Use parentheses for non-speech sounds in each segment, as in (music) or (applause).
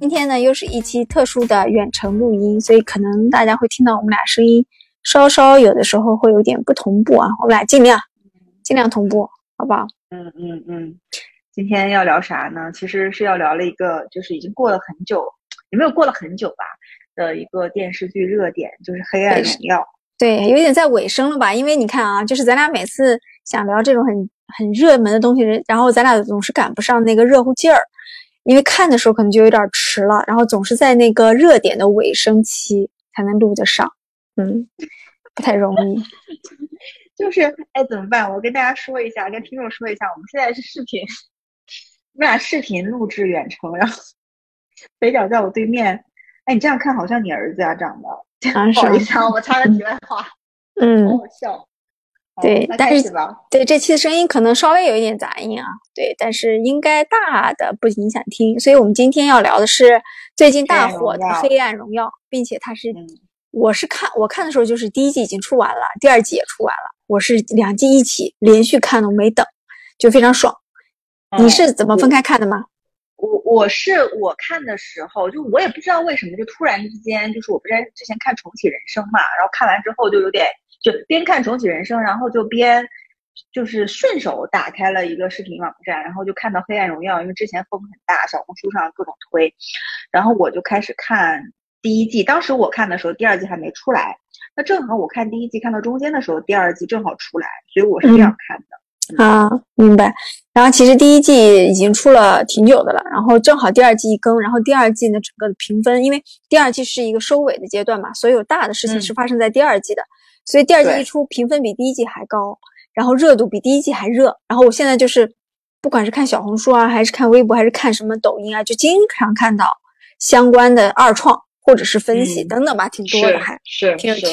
今天呢，又是一期特殊的远程录音，所以可能大家会听到我们俩声音稍稍有的时候会有点不同步啊，我们俩尽量尽量同步，好不好？嗯嗯嗯，今天要聊啥呢？其实是要聊了一个，就是已经过了很久，也没有过了很久吧的一个电视剧热点，就是《黑暗荣耀》。对，有点在尾声了吧？因为你看啊，就是咱俩每次想聊这种很很热门的东西，然后咱俩总是赶不上那个热乎劲儿，因为看的时候可能就有点迟了，然后总是在那个热点的尾声期才能录得上，嗯，不太容易。(laughs) 就是哎，怎么办？我跟大家说一下，跟听众说一下，我们现在是视频，我们俩视频录制远程，然后 (laughs) 北角在我对面。哎，你这样看好像你儿子呀，长得。不好意思啊，我插个题外话，嗯，好好笑。对，但是对这期的声音可能稍微有一点杂音啊，对，但是应该大的不影响听。所以我们今天要聊的是最近大火的《黑暗荣耀》，并且它是，我是看我看的时候就是第一季已经出完了，第二季也出完了，我是两季一起连续看的，我没等，就非常爽。你是怎么分开看的吗？我我是我看的时候，就我也不知道为什么，就突然之间，就是我不是之前看《重启人生》嘛，然后看完之后就有点，就边看《重启人生》，然后就边就是顺手打开了一个视频网站，然后就看到《黑暗荣耀》，因为之前风很大，小红书上各种推，然后我就开始看第一季。当时我看的时候，第二季还没出来，那正好我看第一季看到中间的时候，第二季正好出来，所以我是这样看的。啊，明白。然后其实第一季已经出了挺久的了，然后正好第二季一更，然后第二季呢整个的评分，因为第二季是一个收尾的阶段嘛，所有大的事情是发生在第二季的，所以第二季一出，评分比第一季还高，然后热度比第一季还热。然后我现在就是，不管是看小红书啊，还是看微博，还是看什么抖音啊，就经常看到相关的二创或者是分析等等吧，挺多的，还是挺有趣。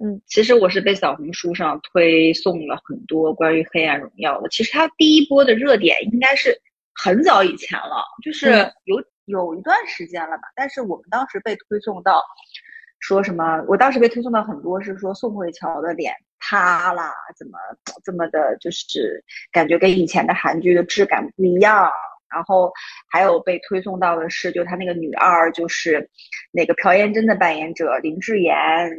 嗯，其实我是被小红书上推送了很多关于《黑暗荣耀》的。其实它第一波的热点应该是很早以前了，就是有有一段时间了吧。但是我们当时被推送到说什么？我当时被推送到很多是说宋慧乔的脸塌啦，怎么这么的，就是感觉跟以前的韩剧的质感不一样。然后还有被推送到的是，就她那个女二，就是那个朴妍珍的扮演者林志妍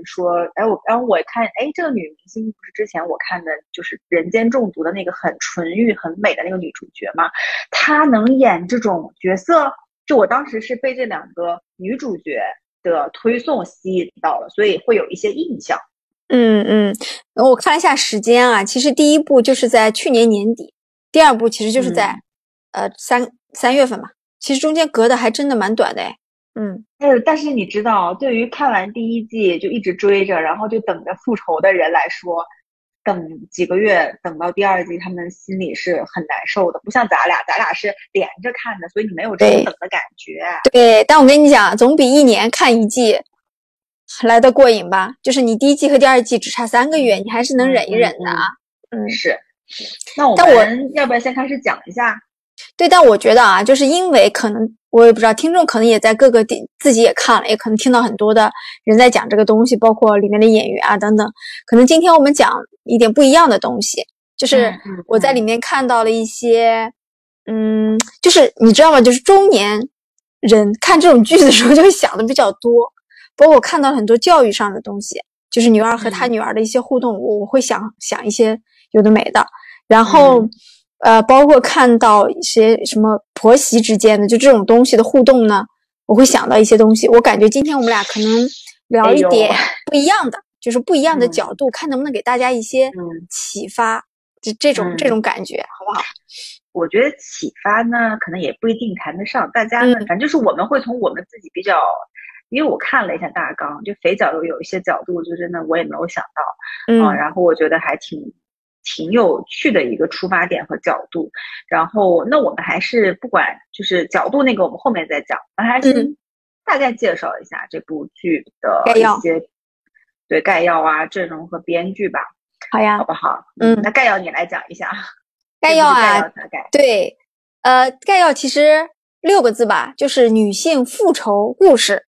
说：“哎，我然后我看，哎，这个女明星不是之前我看的，就是《人间中毒》的那个很纯欲、很美的那个女主角吗？她能演这种角色？就我当时是被这两个女主角的推送吸引到了，所以会有一些印象。嗯嗯，我看了一下时间啊，其实第一部就是在去年年底，第二部其实就是在。呃，三三月份吧，其实中间隔的还真的蛮短的哎。嗯，但是但是你知道，对于看完第一季就一直追着，然后就等着复仇的人来说，等几个月等到第二季，他们心里是很难受的。不像咱俩，咱俩是连着看的，所以你没有这种等的感觉。对，但我跟你讲，总比一年看一季来的过瘾吧？就是你第一季和第二季只差三个月，你还是能忍一忍的啊。嗯，是。那我们要不要先开始讲一下？对，但我觉得啊，就是因为可能我也不知道，听众可能也在各个地自己也看了，也可能听到很多的人在讲这个东西，包括里面的演员啊等等。可能今天我们讲一点不一样的东西，就是我在里面看到了一些，嗯，就是你知道吗？就是中年人看这种剧的时候就会想的比较多，包括我看到很多教育上的东西，就是女儿和她女儿的一些互动，我我会想想一些有的没的，然后。呃，包括看到一些什么婆媳之间的就这种东西的互动呢，我会想到一些东西。我感觉今天我们俩可能聊一点 (laughs) 不一样的，就是不一样的角度，看能不能给大家一些启发，就这种这种感觉，好不好？我觉得启发呢，可能也不一定谈得上。大家呢，反正就是我们会从我们自己比较，因为我看了一下大纲，就肥角有有一些角度，就真的我也没有想到，嗯，然后我觉得还挺。挺有趣的一个出发点和角度，然后那我们还是不管就是角度那个，我们后面再讲，我们还是大概介绍一下这部剧的一些对概要啊、阵容和编剧吧。好呀，好不好？嗯，那概要你来讲一下。概要啊，对，呃，概要其实六个字吧，就是女性复仇故事，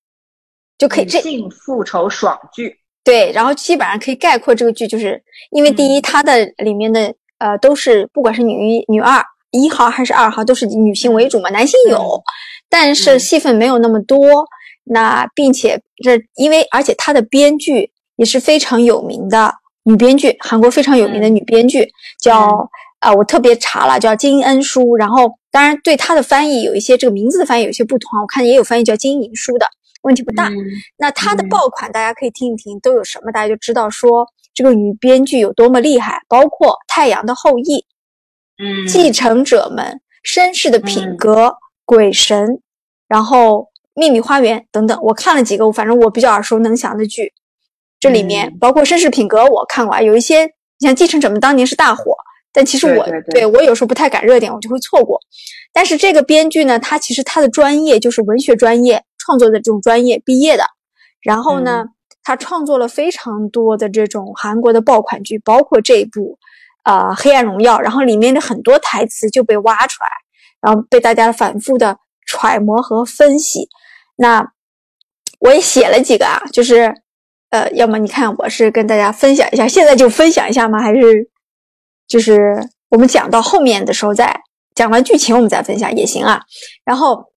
就可以。女性复仇爽剧。对，然后基本上可以概括这个剧，就是因为第一，它的里面的呃，都是不管是女一、女二、一号还是二号，都是以女性为主嘛，男性有，但是戏份没有那么多。那并且这因为而且他的编剧也是非常有名的女编剧，韩国非常有名的女编剧叫啊，我特别查了叫金恩淑，然后当然对她的翻译有一些这个名字的翻译有一些不同，我看也有翻译叫金银淑的，问题不大。那他的爆款大家可以听一听都有什么，大家就知道说这个女编剧有多么厉害，包括《太阳的后裔》、嗯，继承者们、绅士的品格、鬼神，然后。秘密花园等等，我看了几个，反正我比较耳熟能详的剧。这里面包括《绅士品格》，我看过啊。有一些像《继承者们》当年是大火，但其实我对我有时候不太赶热点，我就会错过。但是这个编剧呢，他其实他的专业就是文学专业创作的这种专业毕业的。然后呢，他创作了非常多的这种韩国的爆款剧，包括这一部呃《黑暗荣耀》，然后里面的很多台词就被挖出来，然后被大家反复的揣摩和分析。那我也写了几个啊，就是，呃，要么你看我是跟大家分享一下，现在就分享一下吗？还是就是我们讲到后面的时候再讲完剧情，我们再分享也行啊。然后，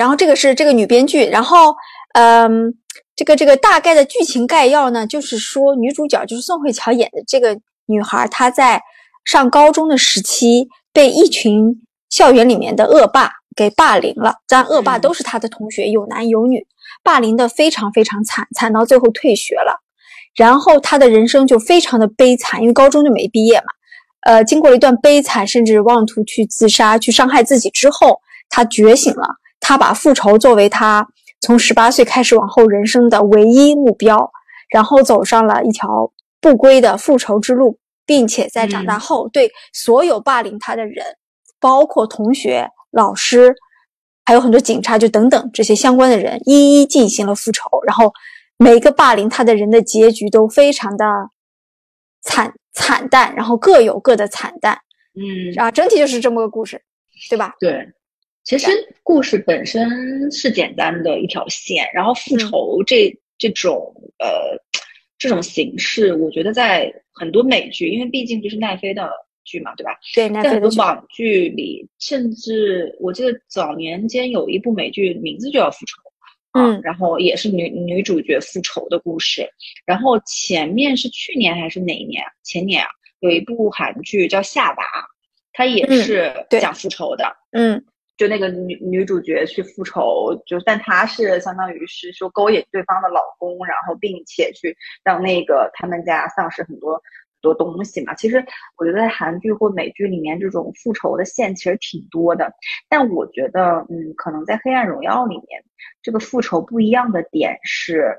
然后这个是这个女编剧，然后，嗯，这个这个大概的剧情概要呢，就是说女主角就是宋慧乔演的这个女孩，她在上高中的时期被一群校园里面的恶霸。给霸凌了，但恶霸都是她的同学，有男有女，霸凌的非常非常惨，惨到最后退学了，然后他的人生就非常的悲惨，因为高中就没毕业嘛，呃，经过了一段悲惨，甚至妄图去自杀、去伤害自己之后，他觉醒了，他把复仇作为他从十八岁开始往后人生的唯一目标，然后走上了一条不归的复仇之路，并且在长大后对所有霸凌他的人，包括同学。老师，还有很多警察，就等等这些相关的人，一一进行了复仇。然后，每一个霸凌他的人的结局都非常的惨惨淡，然后各有各的惨淡。嗯，啊，整体就是这么个故事，对吧？对，其实故事本身是简单的一条线，然后复仇这这种呃这种形式，我觉得在很多美剧，因为毕竟就是奈飞的。剧嘛，对吧？对，在很多网剧里，甚至我记得早年间有一部美剧，名字就叫《复仇》，嗯，然后也是女女主角复仇的故事。然后前面是去年还是哪一年？前年啊，有一部韩剧叫《夏娃》，它也是讲复仇的。嗯，就那个女女主角去复仇，就但她是相当于是说勾引对方的老公，然后并且去让那个他们家丧失很多很。多东西嘛，其实我觉得在韩剧或美剧里面，这种复仇的线其实挺多的。但我觉得，嗯，可能在《黑暗荣耀》里面，这个复仇不一样的点是，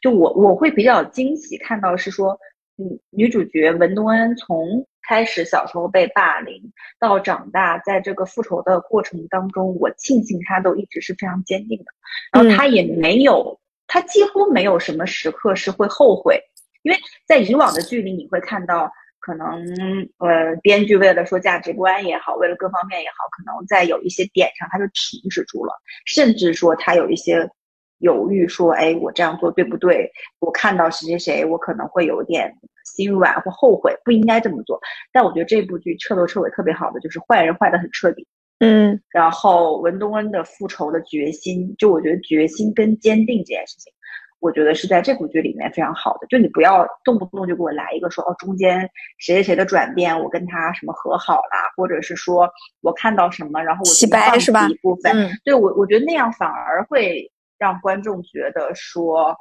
就我我会比较惊喜看到是说，嗯，女主角文东恩从开始小时候被霸凌到长大，在这个复仇的过程当中，我庆幸他都一直是非常坚定的，然后他也没有，他几乎没有什么时刻是会后悔。因为在以往的剧里，你会看到，可能呃，编剧为了说价值观也好，为了各方面也好，可能在有一些点上他就停止住了，甚至说他有一些犹豫，说，哎，我这样做对不对？我看到谁谁谁，我可能会有点心软或后悔，不应该这么做。但我觉得这部剧彻头彻尾特别好的就是坏人坏的很彻底，嗯，然后文东恩的复仇的决心，就我觉得决心跟坚定这件事情。我觉得是在这部剧里面非常好的，就你不要动不动就给我来一个说哦，中间谁谁谁的转变，我跟他什么和好啦，或者是说我看到什么，然后我洗白是吧？一部分，对我我觉得那样反而会让观众觉得说，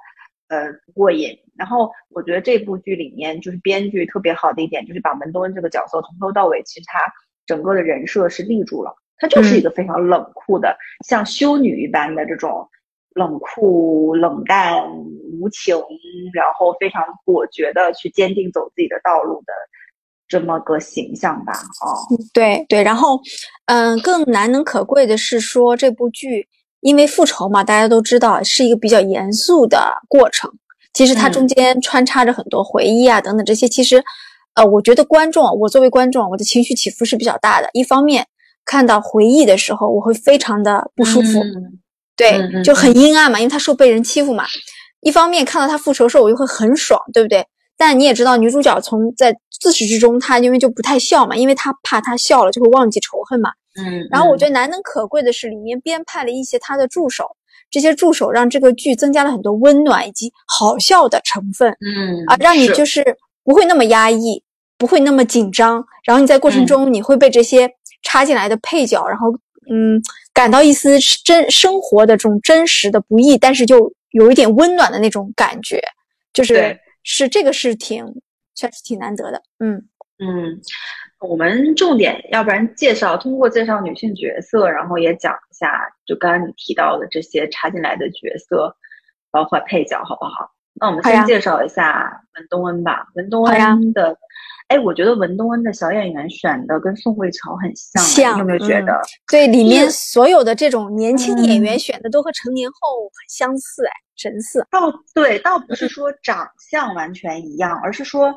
呃，不过瘾。然后我觉得这部剧里面就是编剧特别好的一点，就是把门东恩这个角色从头到尾，其实他整个的人设是立住了，他就是一个非常冷酷的，像修女一般的这种。冷酷、冷淡、无情，然后非常果决的去坚定走自己的道路的这么个形象吧？哦，对对，然后，嗯，更难能可贵的是说这部剧，因为复仇嘛，大家都知道是一个比较严肃的过程。其实它中间穿插着很多回忆啊等等这些，其实，呃，我觉得观众，我作为观众，我的情绪起伏是比较大的。一方面看到回忆的时候，我会非常的不舒服。对，就很阴暗嘛，因为他受被人欺负嘛。一方面看到他复仇的时候，我就会很爽，对不对？但你也知道，女主角从在自始至终，她因为就不太笑嘛，因为她怕她笑了就会忘记仇恨嘛。嗯，然后我觉得难能可贵的是，里面编派了一些他的助手，这些助手让这个剧增加了很多温暖以及好笑的成分。嗯啊，让你就是是不会那么压抑，不会那么紧张，然后你在过程嗯。中你会被这些插进来的配角，然后嗯感到一丝真生活的这种真实的不易，但是就有一点温暖的那种感觉，就是是这个是挺确实挺难得的，嗯。嗯，我们重点要不然介绍，通过介绍女性角色，然后也讲一下，就刚刚你提到的这些插进来的角色，包括配角，好不好？那我们先介绍一下文东恩吧。文东恩的，哎，我觉得文东恩的小演员选的跟宋慧乔很像，你有没有觉嗯得？对，里面所有的这种年轻演员嗯选的都和成年后很相似，哎，神似，倒对，倒不嗯是说长相完全一样，而是说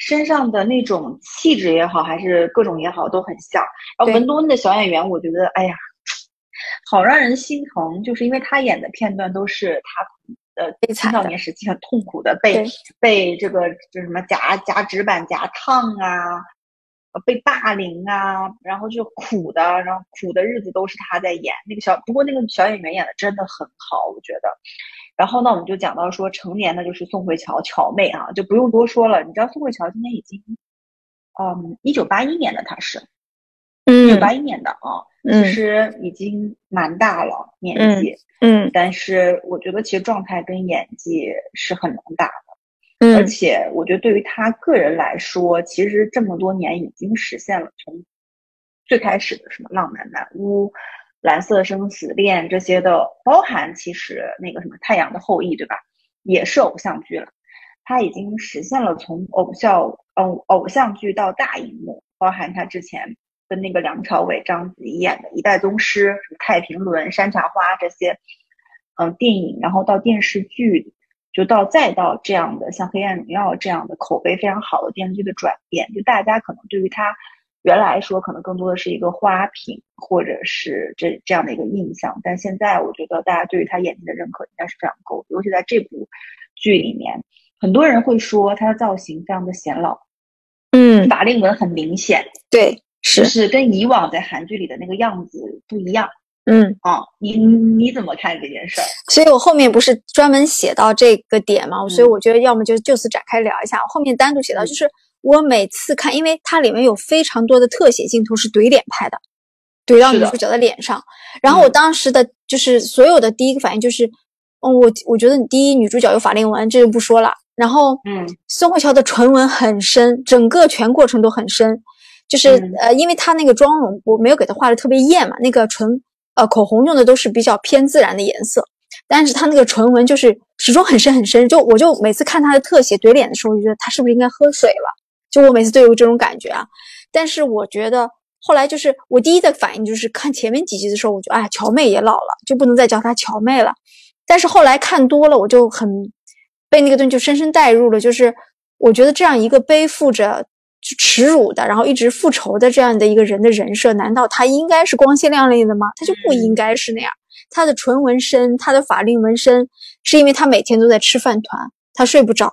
身上的那种气质也好，还是各种也好，都很像。然后文东恩的小演员，我觉得，哎呀，好让人心疼，就是因为他演的片段都是他呃青少年时期很痛苦的，被被这个就什么夹夹纸板夹烫啊。呃被霸凌啊，然后就苦的，然后苦的日子都是他在演。那个小，不过那个小演员演的真的很好，我觉得。然后呢，我们就讲到说，成年的就是宋慧乔，乔妹啊，就不用多说了。你知道宋慧乔今年已经，嗯，一九八一年的，她是一九嗯八一年的啊，其嗯实已经蛮大了年纪，嗯但是我觉得其实状态跟演技是很能打的。而嗯且我觉得对于他个人来说，其实这么多年已经实现了从最开始的什么浪漫满屋、蓝色生死恋这些的，包含其实那个什么太阳的后裔，对吧？也是偶像剧了。他已经实现了从偶像偶偶像剧到大荧幕，包含他之前跟那个梁朝伟、章子怡演的《一代宗师》、什么《太平轮》、《山茶花》这些，嗯，电影，然后到电视剧，就到再到这样的像《黑暗荣耀》这样的口碑非常好的电视剧的转变，就大家可能对于他原来说可能更多的是一个花瓶或者是这这样的一个印象，但现在我觉得大家对于他演技的认可应该是非常够的，尤其在这部剧里面，很多人会说他的造型非常的显老，嗯，法令纹很明显，对，是是跟以往在韩剧里的那个样子不一样嗯。啊。你你怎么看这件事儿？所以我后面不是专门写到这个点嘛，所以嗯我觉得要么就就此展开聊一下。我后面单独写到，嗯就是我每次看，因为它里面有非常多的特写镜头是怼脸拍的，怼到女主角的脸上。然后我嗯当时的就是所有的第一个反应就是，嗯，我我觉得你第一女主角有法令纹，这就不说了。然后，嗯宋慧乔的唇纹很深，整个全过程都很深，就是、嗯呃，因为她那个妆容我没有给她画的特别艳嘛，那个唇呃口红用的都是比较偏自然的颜色，但是她那个唇纹就是始终很深很深，就我就每次看她的特写怼脸的时候，我就觉得她是不是应该喝水了？就我每次都有这种感觉啊。但是我觉得后来就是我第一的反应就是看前面几集的时候，我就哎，乔妹也老了，就不能再叫她乔妹了。但是后来看多了，我就很被那个东西就深深带入了。就是我觉得这样一个背负着耻辱的，然后一直复仇的这样的一个人的人设，难道他应该是光鲜亮丽的吗？他就不应该是那样。他的唇纹身，他的法令纹身，是因为他每天都在吃饭团，他睡不着，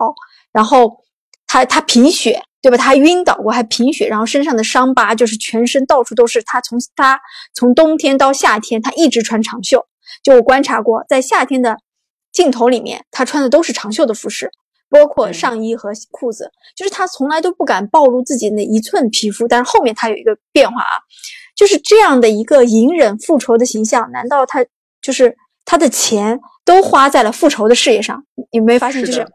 然后他他贫血，对吧？他还晕倒过，还贫血，然后身上的伤疤就是全身到处都是。他从他从冬天到夏天，他一直穿长袖。就我观察过，在夏天的镜头里面，他穿的都是长袖的服饰，包括嗯上衣和裤子，就是他从来都不敢暴露自己那一寸皮肤。但是后面他有一个变化啊，就是这样的一个隐忍复仇的形象，难道他就是他的钱都花在了复仇的事业上？你你没发现，就是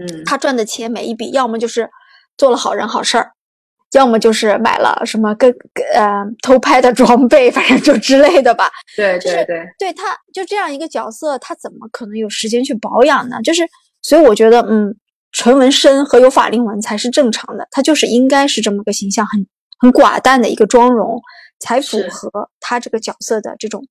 嗯，他赚的钱每一笔，要么就是做了好人好事儿，要么就是买了什么跟跟呃偷拍的装备，反正就之类的吧。对就是对对，对他就这样一个角色，他怎么可能有时间去保养呢？就是，所以我觉得，嗯，唇纹深和有法令纹才是正常的，他就是应该是这么个形象，很很寡淡的一个妆容，才符合他这个角色的这种，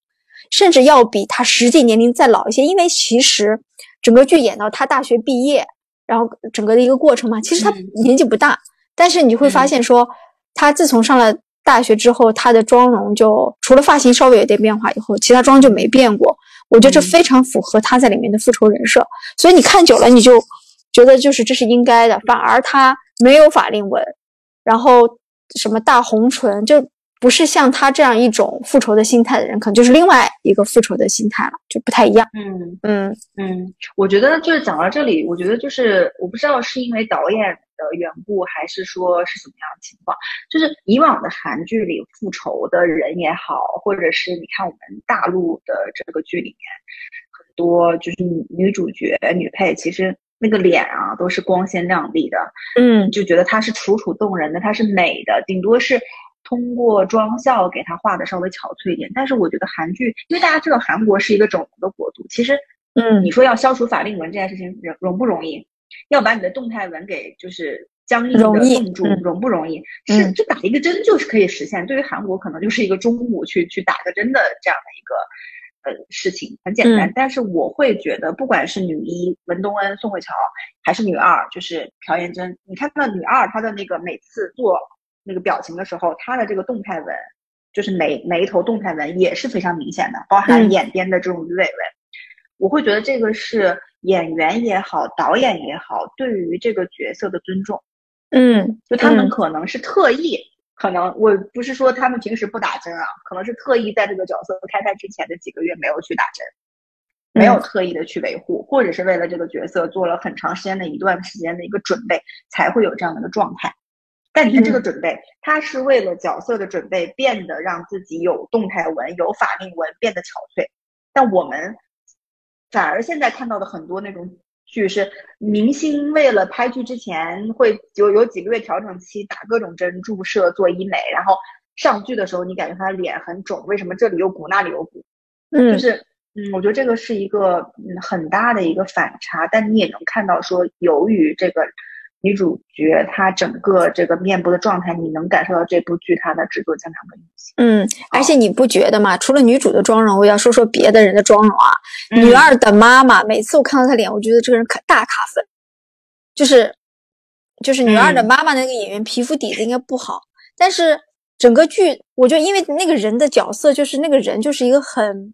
甚至要比他实际年龄再老一些。因为其实整个剧演到他大学毕业，然后整个的一个过程嘛，其实他嗯。年纪不大，但是你会发嗯。现说，他自从上了大学之后，他的妆容就除了发型稍微有点变化以后，其他妆就没变过。我觉得这嗯。非常符合他在里面的复仇人设，所以你看久了，你就觉得就是这是应该的，反而他没有法令纹，然后什么大红唇，就不是像他这样一种复仇的心态的人，可能就是另外一个复仇的心态了，就不太一样。嗯嗯嗯，我觉得就是讲到这里，我觉得就是我不知道是因为导演的缘故，还是说是怎么样的情况。就是以往的韩剧里复仇的人也好，或者是你看我们大陆的这个剧里面，很多就是女女主角、女配，其实那个脸啊都是光鲜亮丽的，嗯就觉得她是楚楚动人的，她是美的，顶多是通过妆效给它画的稍微憔悴一点。但是我觉得韩剧，因为大家知道韩国是一个整容的国度，其实嗯你说要消除法令纹这件事情容容不容易？要把你的动态纹给就是僵硬的冻住，嗯容不容易？是嗯就打一个针就是可以实现。对于韩国可能就是一个中午去去打个针的这样的一个呃事情，很简单。嗯但是我会觉得，不管是女一文东恩、宋慧乔，还是女二就是朴妍珍，你看到女二她的那个每次做那个表情的时候，他的这个动态纹。就是眉眉头动态纹也是非常明显的，包含嗯眼边的这种鱼尾纹。我会觉得这个是演员也好，导演也好，对于这个角色的尊重。嗯，就他们嗯可能是特意，可能我不是说他们平时不打针啊，可能是特意在这个角色开拍之前的几个月没有去打针，没有特意的去维护，或者是为了这个角色做了很长时间的一段时间的一个准备，才会有这样的一个状态。但你看这个准备，他是为了角色的准备，变得让自己有动态纹、有法令纹，变得憔悴。但我们反而现在看到的很多那种剧是明星为了拍剧之前会有有几个月调整期，打各种针、注射、做医美，然后上剧的时候你感觉他的脸很肿，为什么这里有鼓那里有鼓？嗯就是嗯，我觉得这个是一个嗯很大的一个反差，但你也能看到说，由于这个女主角她整个这个面部的状态，你能感受到这部剧它的制作经常的用心。嗯，而且你不觉得吗？除了女主的妆容，我要说说别的人的妆容啊。嗯女二的妈妈，每次我看到她脸，我觉得这个人可大卡粉，就是就是女二的嗯妈妈那个演员皮肤底子应该不好，但是整个剧，我觉得因为那个人的角色就是那个人就是一个很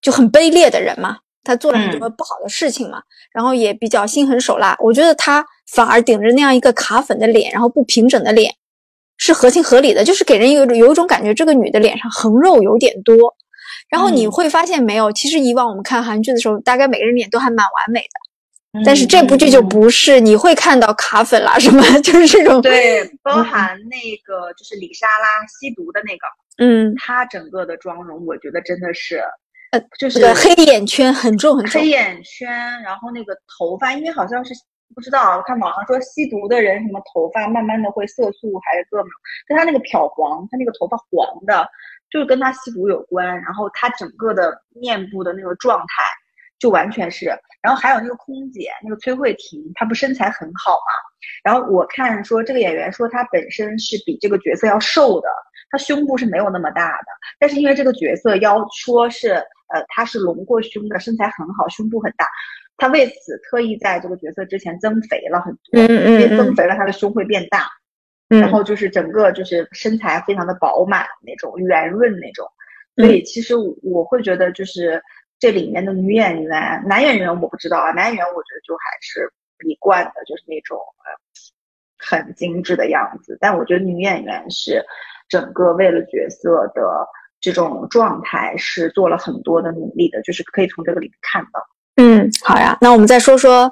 就很卑劣的人嘛，他做了很多不好的事情嘛，然后也比较心狠手辣，我觉得他反而顶着那样一个卡粉的脸，然后不平整的脸。是合情合理的，就是给人有有一种感觉，这个女的脸上横肉有点多。然后你嗯会发现没有，其实以往我们看韩剧的时候，大概每个人脸都还蛮完美的，嗯但是这部剧就不是，你会看到卡粉啦什么，(laughs) 就是这种，对，(laughs) 包含那个就是李莎拉吸毒的那个，嗯，她整个的妆容，我觉得真的是，呃，就是黑眼圈很重很重黑，眼圈，然后那个头发，因为好像是不知道，我看网上说吸毒的人什么头发慢慢的会色素还是各种，但他那个漂黄，他那个头发黄的，就是跟他吸毒有关。然后他整个的面部的那个状态就完全是，然后还有那个空姐那个崔慧婷，她不身材很好嘛？然后我看说这个演员说她本身是比这个角色要瘦的，她胸部是没有那么大的，但是因为这个角色要说是呃她是隆过胸的，身材很好，胸部很大。她为此特意在这个角色之前增肥了很多，嗯嗯因为增嗯。肥了他的胸会变大，嗯，然后就是整个就是身材非常的饱满那种圆润那种，所嗯。以其实我我会觉得就是这里面的女演员、男演员我不知道啊，男演员我觉得就还是一贯的就是那种呃很精致的样子，但我觉得女演员是整个为了角色的这种状态是做了很多的努力的，就是可以从这个里面看到。嗯，好呀，那我们再说说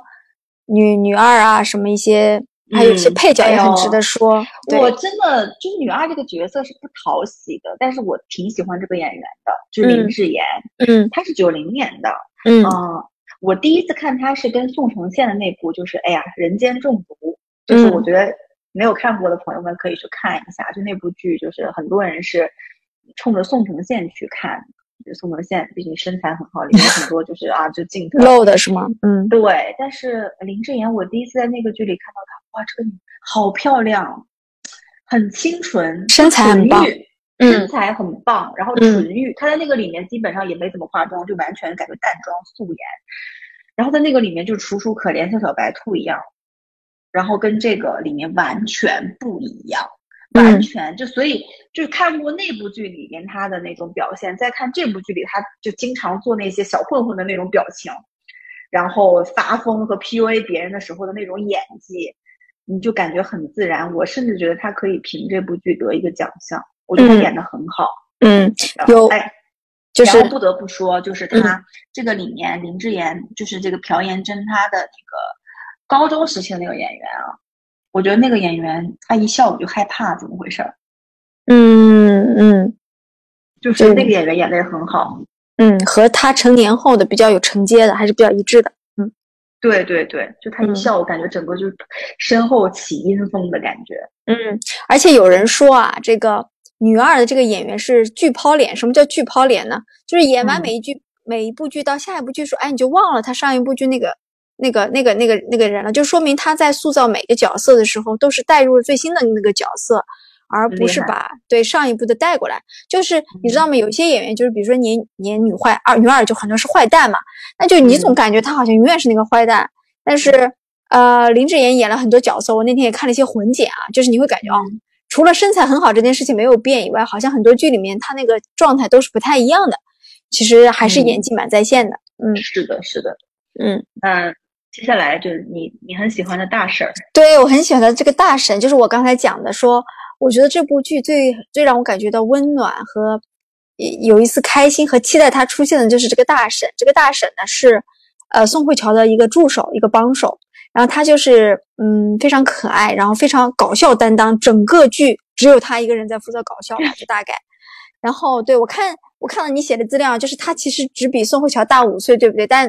女女二啊，什么一些，还有一些嗯配角也很值得说，对我真的就是女二这个角色是不讨喜的，但是我挺喜欢这个演员的，就是林嗯志妍，嗯她是九零年的，嗯嗯，我第一次看她是跟宋承宪的那部，就是哎呀《人间中毒》，就是我嗯觉得没有看过的朋友们可以去看一下，就那部剧，就是很多人是冲着宋承宪去看。就宋承宪毕竟身材很好，里面很多就是啊，就镜头露的是吗？嗯对，但是林志妍，我第一次在那个剧里看到她，哇，这个女好漂亮，很清纯，身材很棒嗯身材很棒，然后嗯纯欲，她在那个里面基本上也没怎么化妆，就完全感觉淡妆素颜，然后在那个里面就楚楚可怜，像小白兔一样，然后跟这个里面完全不一样。完嗯全就所以就是看过那部剧里面他的那种表现，再看这部剧里，他就经常做那些小混混的那种表情，然后发疯和 PUA 别人的时候的那种演技，你就感觉很自然。我甚至觉得他可以凭这部剧得一个奖项，我觉得演的很好。嗯，有哎，就是不得不说，就是他这个里面林志妍，就是这个朴妍珍，她的那个高中时期的那个演员啊，我觉得那个演员他一笑我就害怕，怎么回事？嗯嗯，就是那个演员演的也很好。嗯，和他成年后的比较有承接的，还是比较一致的。嗯，对对对，就他一笑，我感觉整个就身后起阴风的感觉。嗯，而且有人说啊，这个女二的这个演员是巨抛脸。什么叫巨抛脸呢？就是演完每一剧、每一部剧到下一部剧说，哎，你就忘了他上一部剧那个、那个、那个、那个、那个人了，就说明他在塑造每个角色的时候，都是带入了最新的那个角色。而不是把对上一部的带过来，就是你知道吗？有些演员就是，比如说演演女坏二女二，就很多是坏蛋嘛，那就你总感觉他好像永远是那个坏蛋。但是呃，林志妍演了很多角色，我那天也看了一些混剪啊，就是你会感觉哦，除了身材很好这件事情没有变以外，好像很多剧里面他那个状态都是不太一样的。其实还是演技蛮在线的。嗯，是的，是的。嗯，那接下来就是你你很喜欢的大婶。对我很喜欢的这个大婶，就是我刚才讲的说。我觉得这部剧最最让我感觉到温暖和有一丝开心和期待，它出现的就是这个大婶。这个大婶呢是，呃，宋慧乔的一个助手，一个帮手。然后她就是嗯非常可爱，然后非常搞笑担当。整个剧只有她一个人在负责搞笑吧，就大概。然后对我看我看了你写的资料，就是她其实只比宋慧乔大五岁，对不对？但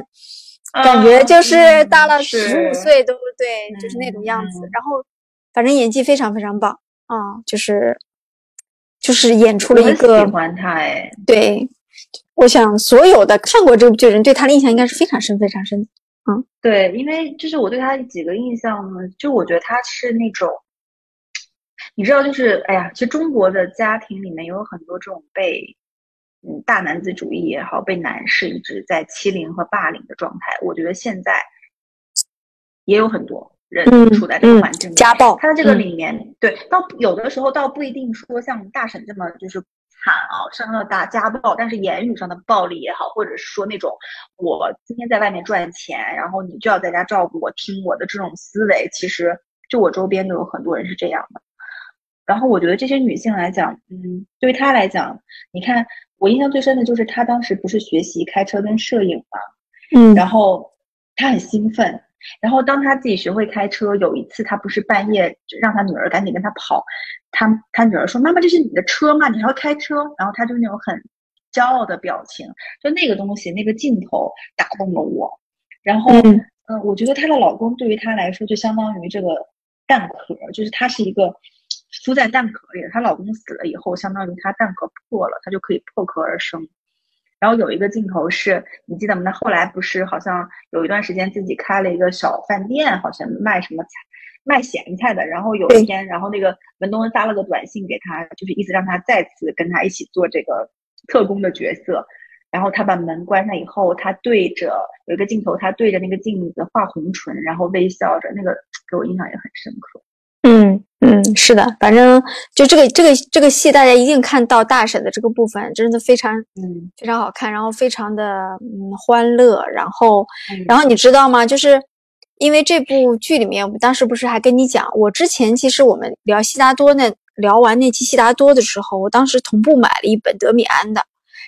感觉就是大了十五岁都对，就是那种样子。然后反正演技非常非常棒。啊，就是，就是演出了一个喜欢他哎，对，我想所有的看过这部剧的人对他的印象应该是非常深、非常深。嗯，对，因为就是我对他几个印象呢，就我觉得他是那种，你知道，就是哎呀，其实中国的家庭里面有很多这种被嗯大男子主义也好，被男士一直在欺凌和霸凌的状态，我觉得现在也有很多。人处在这个环境，家暴，他这个里面，对，倒有的时候倒不一定说像大婶这么就是惨啊，上到大家暴，但是言语上的暴力也好，或者是说那种我今天在外面赚钱，然后你就要在家照顾我，听我的这种思维，其实就我周边都有很多人是这样的。然后我觉得这些女性来讲，嗯，对于她来讲，你看我印象最深的就是她当时不是学习开车跟摄影嘛，嗯，然后她很兴奋。然后当他自己学会开车，有一次他不是半夜让他女儿赶紧跟他跑，他他女儿说：“妈妈，这是你的车吗？你还会开车？”然后他就那种很骄傲的表情，就那个东西那个镜头打动了我。然后嗯，我觉得她的老公对于她来说就相当于这个蛋壳，就是她是一个孵在蛋壳里的。她老公死了以后，相当于她蛋壳破了，她就可以破壳而生。然后有一个镜头是你记得吗？那后来不是好像有一段时间自己开了一个小饭店，好像卖什么菜，卖咸菜的。然后有一天，然后那个文东恩发了个短信给他，就是意思让他再次跟他一起做这个特工的角色。然后他把门关上以后，他对着有一个镜头，他对着那个镜子画红唇，然后微笑着，那个给我印象也很深刻。嗯嗯，是的，反正就这个这个这个戏，大家一定看到大婶的这个部分，真的非常嗯非常好看，然后非常的嗯欢乐，然后然后你知道吗？就是因为这部剧里面，我们当时不是还跟你讲，我之前其实我们聊悉达多那聊完那期悉达多的时候，我当时同步买了一本德米安的，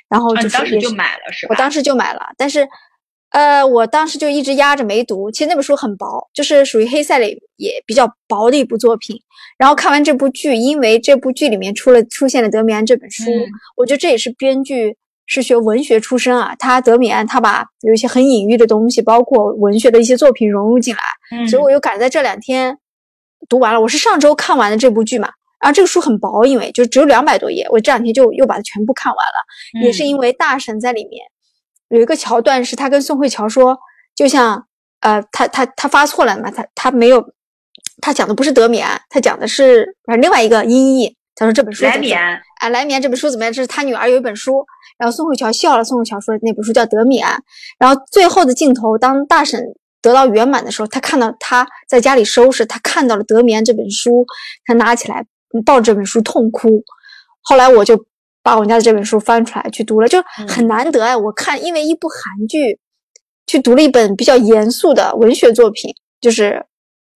然后就是当时就买了是吧？我当时就买了，但是。呃，我当时就一直压着没读。其实那本书很薄，就是属于黑塞里也比较薄的一部作品。然后看完这部剧，因为这部剧里面出了出现了德米安这本书，我觉得这也是编剧是学文学出身啊。他德米安他把有一些很隐喻的东西，包括文学的一些作品融入进来，所以我又赶在这两天读完了。我是上周看完的这部剧嘛，然后这个书很薄，因为就只有两百多页，我这两天就又把它全部看完了。也是因为大神在里面。有一个桥段是他跟宋慧乔说，就像呃，他他他发错了嘛，他他没有，他讲的不是德米安，他讲的是另外一个音译。他说这本书莱米安，哎，莱米安这本书怎么样？这是他女儿有一本书，然后宋慧乔笑了。宋慧乔说那本书叫德米安。然后最后的镜头，当大婶得到圆满的时候，他看到他在家里收拾，他看到了德米安这本书，他拿起来抱着这本书痛哭。后来我就。把我们家的这本书翻出来去读了，就很难得哎！我看，因为一部韩剧，去读了一本比较严肃的文学作品，就是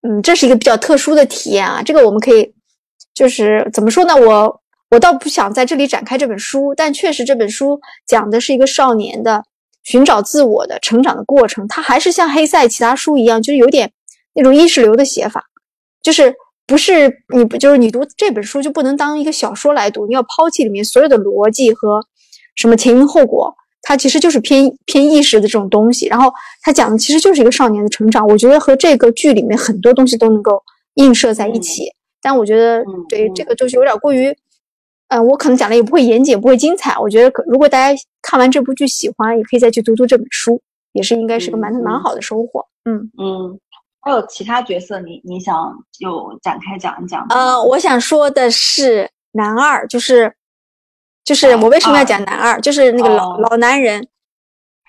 嗯，这是一个比较特殊的体验啊。这个我们可以就是怎么说呢？我我倒不想在这里展开这本书，但确实这本书讲的是一个少年的寻找自我的成长的过程。它还是像黑塞其他书一样，就是有点那种意识流的写法，就是不是你不就是你读这本书就不能当一个小说来读，你要抛弃里面所有的逻辑和什么前因后果。它其实就是偏偏意识的这种东西，然后它讲的其实就是一个少年的成长。我觉得和这个剧里面很多东西都能够映射在一起，但我觉得对这个就是有点过于，呃，我可能讲的也不会严谨，不会精彩。我觉得可如果大家看完这部剧喜欢，也可以再去读读这本书，也是应该是个蛮蛮好的收获。嗯嗯，还有其他角色，你你想就展开讲一讲？呃，我想说的是男二，就是。就是我为什么要讲男二？就是那个老老男人，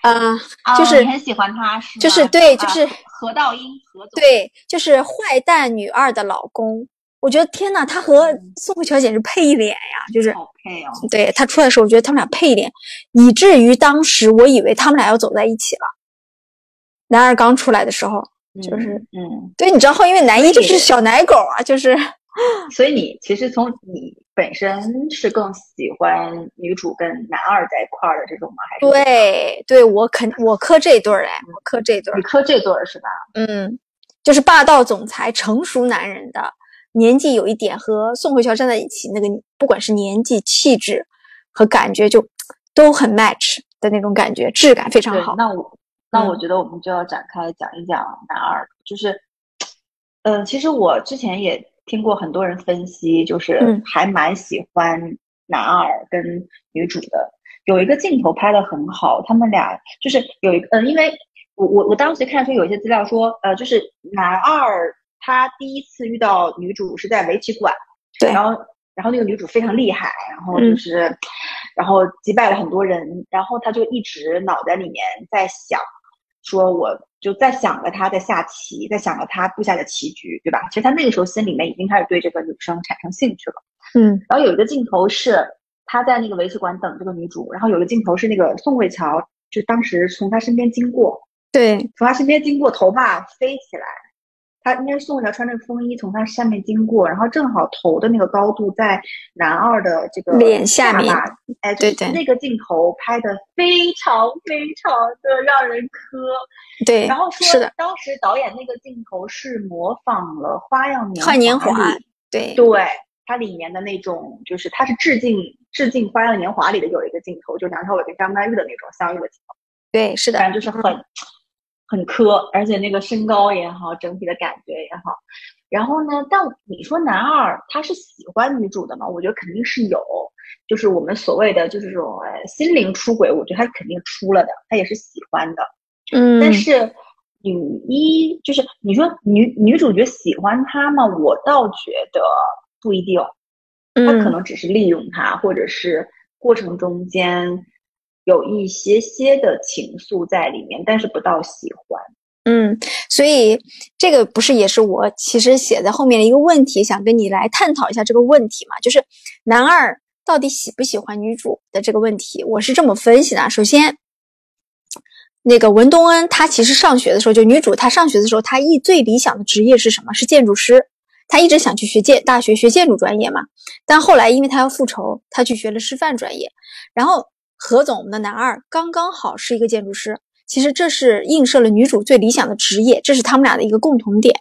啊，就是很喜欢他，就是对，就是何道英，何总，对，就是坏蛋女二的老公。我觉得天呐，他和宋慧乔简直配一脸呀，就是好配哦。对他出来的时候，我觉得他们俩配一脸，以至于当时我以为他们俩要走在一起了。男二刚出来的时候，就是嗯，对，你知道后，因为男一就是小奶狗啊，就是。所以你其实从你本身是更喜欢女主跟男二在一块儿的这种吗？还是对对，我肯我磕这对儿哎，我磕这对儿，你磕这对儿是吧？嗯，就是霸道总裁、成熟男人的年纪有一点和宋慧乔站在一起，那个不管是年纪、气质和感觉就都很 match 的那种感觉，质感非常好。那我那我觉得我们就要展开讲一讲男二，就是，嗯，其实我之前也。听过很多人分析，就是还蛮喜欢男二跟女主的。有一个镜头拍的很好，他们俩就是有一个，嗯，因为我我我当时看出有一些资料说，呃，就是男二他第一次遇到女主是在围棋馆，对，然后然后那个女主非常厉害，然后就是，然后击败了很多人，然后他就一直脑袋里面在想。说我就在想着他在下棋，在想着他布下的棋局，对吧？其实他那个时候心里面已经开始对这个女生产生兴趣了。嗯，然后有一个镜头是他在那个围棋馆等这个女主，然后有个镜头是那个宋慧乔就当时从他身边经过，对，从他身边经过，头发飞起来。他应该宋慧乔穿着风衣从他下面经过，然后正好头的那个高度在男二的这个脸下面，哎，对对，那个镜头拍的非常非常的让人磕。对，然后说当时导演那个镜头是模仿了《花样年华》里，对对，它里面的那种就是它是致敬致敬《花样年华》里的有一个镜头，就梁朝伟跟张曼玉的那种相遇的镜头。对，是的，反正就是很。很磕，而且那个身高也好，整体的感觉也好。然后呢，但你说男二他是喜欢女主的吗？我觉得肯定是有，就是我们所谓的就是这种心灵出轨，我觉得他肯定出了的，他也是喜欢的。嗯，但是女一就是你说女女主角喜欢他吗？我倒觉得不一定，他可能只是利用他，或者是过程中间。有一些些的情愫在里面，但是不到喜欢。嗯，所以这个不是也是我其实写在后面的一个问题，想跟你来探讨一下这个问题嘛？就是男二到底喜不喜欢女主的这个问题，我是这么分析的。首先，那个文东恩他其实上学的时候，就女主她上学的时候，她一最理想的职业是什么？是建筑师。她一直想去学建大学学建筑专业嘛，但后来因为她要复仇，她去学了师范专业，然后。何总，我们的男二刚刚好是一个建筑师，其实这是映射了女主最理想的职业，这是他们俩的一个共同点。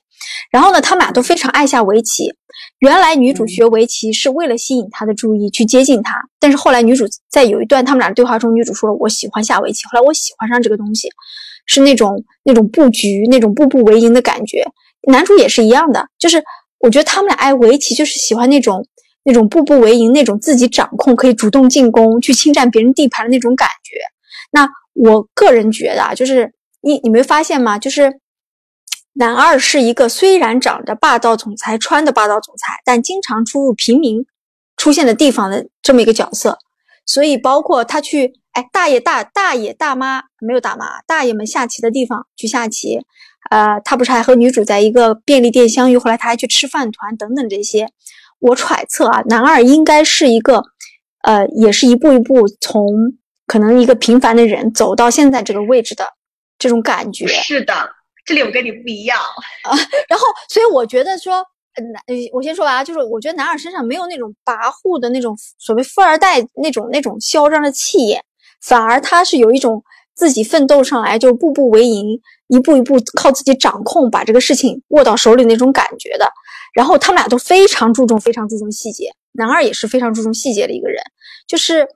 然后呢，他们俩都非常爱下围棋。原来女主学围棋是为了吸引他的注意，去接近他。但是后来女主在有一段他们俩的对话中，女主说了：“我喜欢下围棋。”后来我喜欢上这个东西，是那种那种布局、那种步步为营的感觉。男主也是一样的，就是我觉得他们俩爱围棋，就是喜欢那种。那种步步为营，那种自己掌控，可以主动进攻，去侵占别人地盘的那种感觉。那我个人觉得啊，就是你你没发现吗？就是男二是一个虽然长着霸道总裁穿的霸道总裁，但经常出入平民出现的地方的这么一个角色。所以包括他去哎大爷大大爷大妈没有大妈大爷们下棋的地方去下棋，呃，他不是还和女主在一个便利店相遇，后来他还去吃饭团等等这些。我揣测啊，男二应该是一个，呃，也是一步一步从可能一个平凡的人走到现在这个位置的这种感觉。是的，这里我跟你不一样啊。然后，所以我觉得说，男，我先说完啊，就是我觉得男二身上没有那种跋扈的那种所谓富二代那种那种嚣张的气焰，反而他是有一种自己奋斗上来就步步为营，一步一步靠自己掌控，把这个事情握到手里那种感觉的。然后他们俩都非常注重，非常注重细节。男二也是非常注重细节的一个人，就是，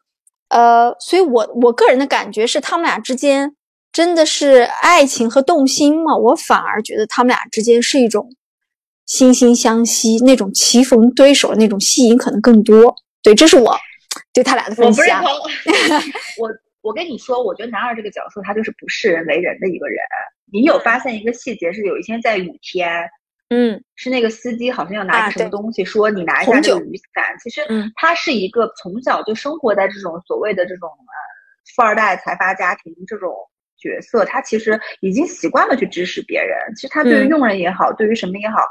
呃，所以我我个人的感觉是，他们俩之间真的是爱情和动心嘛？我反而觉得他们俩之间是一种惺惺相惜，那种棋逢对手的那种吸引可能更多。对，这是我对他俩的分析。我不认同。(laughs) 我我跟你说，我觉得男二这个角色他就是不视人为人的一个人。你有发现一个细节是，有一天在雨天。嗯，是那个司机好像要拿个什么东西，说你拿一下这个雨伞。其实他是一个从小就生活在这种所谓的这种呃富二代财阀家庭这种角色，他其实已经习惯了去指使别人。其实他对于佣人也好，对于什么也好，